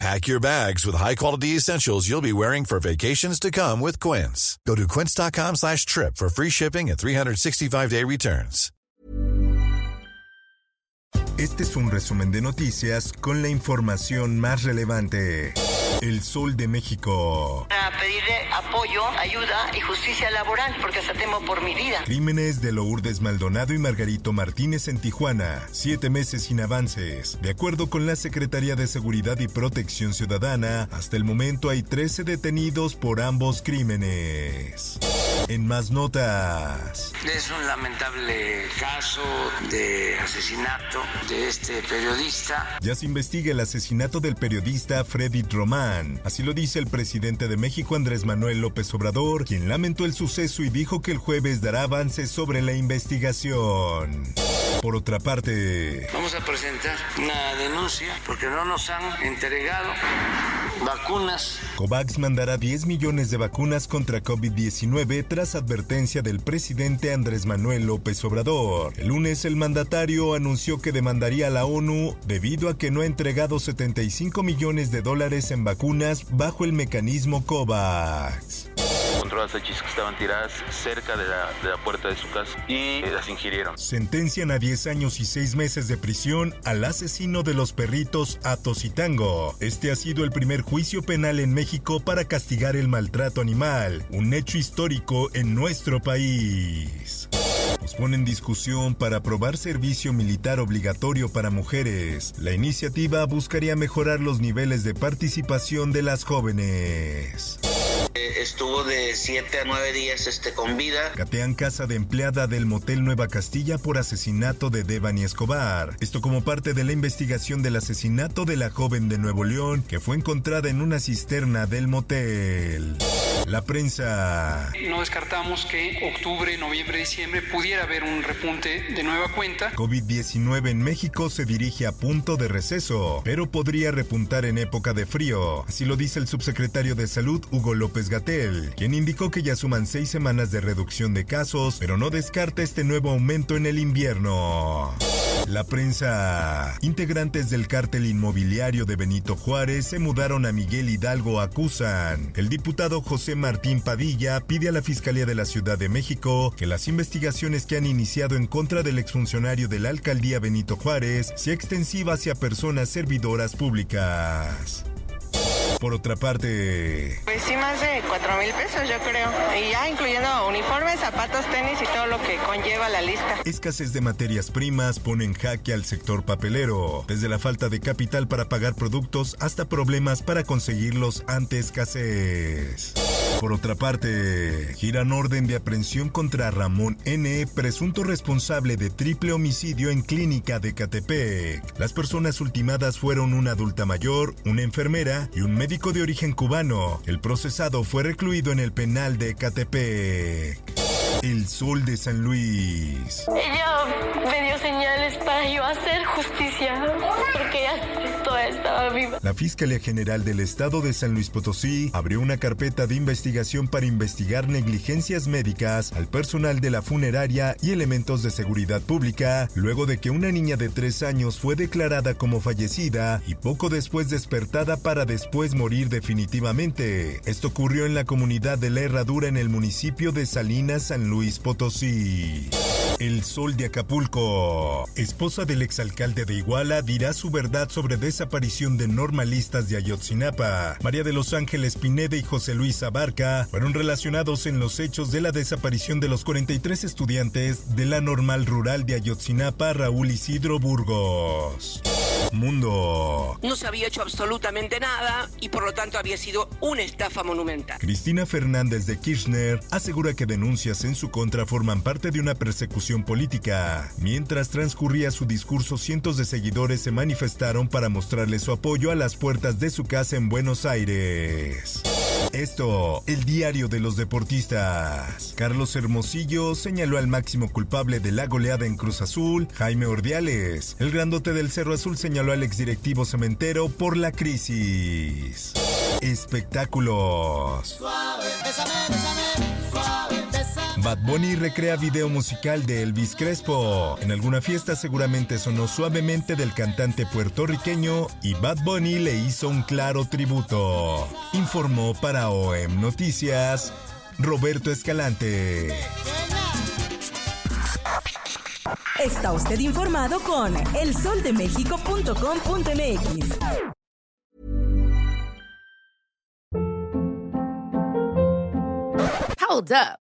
Pack your bags with high-quality essentials you'll be wearing for vacations to come with Quince. Go to quince.com slash trip for free shipping and 365-day returns. Este es un resumen de noticias con la información más relevante. El Sol de México. A pedirle apoyo, ayuda y justicia laboral, porque hasta temo por mi vida. Crímenes de Lourdes Maldonado y Margarito Martínez en Tijuana. Siete meses sin avances. De acuerdo con la Secretaría de Seguridad y Protección Ciudadana, hasta el momento hay 13 detenidos por ambos crímenes. En más notas. Es un lamentable caso de asesinato de este periodista. Ya se investiga el asesinato del periodista Freddy Román. Así lo dice el presidente de México Andrés Manuel López Obrador, quien lamentó el suceso y dijo que el jueves dará avances sobre la investigación. Por otra parte, Vamos a presentar una denuncia porque no nos han entregado vacunas. COVAX mandará 10 millones de vacunas contra COVID-19 tras advertencia del presidente Andrés Manuel López Obrador. El lunes el mandatario anunció que demandaría a la ONU debido a que no ha entregado 75 millones de dólares en vacunas bajo el mecanismo COVAX. Encontró las hachís que estaban tiradas cerca de la, de la puerta de su casa y eh, las ingirieron. Sentencian a 10 años y 6 meses de prisión al asesino de los perritos Atos y Tango. Este ha sido el primer juicio penal en México para castigar el maltrato animal, un hecho histórico en nuestro país. Nos pone en discusión para aprobar servicio militar obligatorio para mujeres. La iniciativa buscaría mejorar los niveles de participación de las jóvenes. Eh, Estuvo de 7 a 9 días este, con vida. Catean casa de empleada del motel Nueva Castilla por asesinato de Devani Escobar. Esto como parte de la investigación del asesinato de la joven de Nuevo León que fue encontrada en una cisterna del motel. La prensa. No descartamos que octubre, noviembre, diciembre pudiera haber un repunte de nueva cuenta. COVID-19 en México se dirige a punto de receso, pero podría repuntar en época de frío. Así lo dice el subsecretario de Salud, Hugo López Gatel, quien indicó que ya suman seis semanas de reducción de casos, pero no descarta este nuevo aumento en el invierno. La prensa. Integrantes del cártel inmobiliario de Benito Juárez se mudaron a Miguel Hidalgo, acusan. El diputado José Martín Padilla pide a la Fiscalía de la Ciudad de México que las investigaciones que han iniciado en contra del exfuncionario de la alcaldía Benito Juárez sea extensiva hacia personas servidoras públicas. Por otra parte, Pues sí, más de 4 mil pesos, yo creo. Y ya incluyendo uniformes, zapatos, tenis y todo lo que conlleva la lista. escasez de materias primas pone en jaque al sector papelero, desde la falta de capital para pagar productos hasta problemas para conseguirlos ante escasez. Por otra parte, giran orden de aprehensión contra Ramón N., presunto responsable de triple homicidio en clínica de Catepec. Las personas ultimadas fueron una adulta mayor, una enfermera y un médico de origen cubano. El procesado fue recluido en el penal de Catepec. El Sol de San Luis. Dio señales para yo hacer justicia, porque ella todavía estaba viva. La Fiscalía General del Estado de San Luis Potosí abrió una carpeta de investigación para investigar negligencias médicas al personal de la funeraria y elementos de seguridad pública, luego de que una niña de tres años fue declarada como fallecida y poco después despertada para después morir definitivamente. Esto ocurrió en la comunidad de La Herradura en el municipio de Salinas, San Luis Potosí. El Sol de Acapulco. Esposa del exalcalde de Iguala dirá su verdad sobre desaparición de normalistas de Ayotzinapa. María de los Ángeles Pineda y José Luis Abarca fueron relacionados en los hechos de la desaparición de los 43 estudiantes de la normal rural de Ayotzinapa, Raúl Isidro Burgos. Mundo. No se había hecho absolutamente nada y por lo tanto había sido una estafa monumental. Cristina Fernández de Kirchner asegura que denuncias en su contra forman parte de una persecución política. Mientras transcurría su discurso, cientos de seguidores se manifestaron para mostrarle su apoyo a las puertas de su casa en Buenos Aires. Esto, el diario de los deportistas. Carlos Hermosillo señaló al máximo culpable de la goleada en Cruz Azul, Jaime Ordiales. El grandote del Cerro Azul señaló al exdirectivo cementero por la crisis. Espectáculos. Bad Bunny recrea video musical de Elvis Crespo. En alguna fiesta seguramente sonó suavemente del cantante puertorriqueño y Bad Bunny le hizo un claro tributo. Informó para OEM Noticias Roberto Escalante. Está usted informado con elsoldemexico.com.mx. Hold up.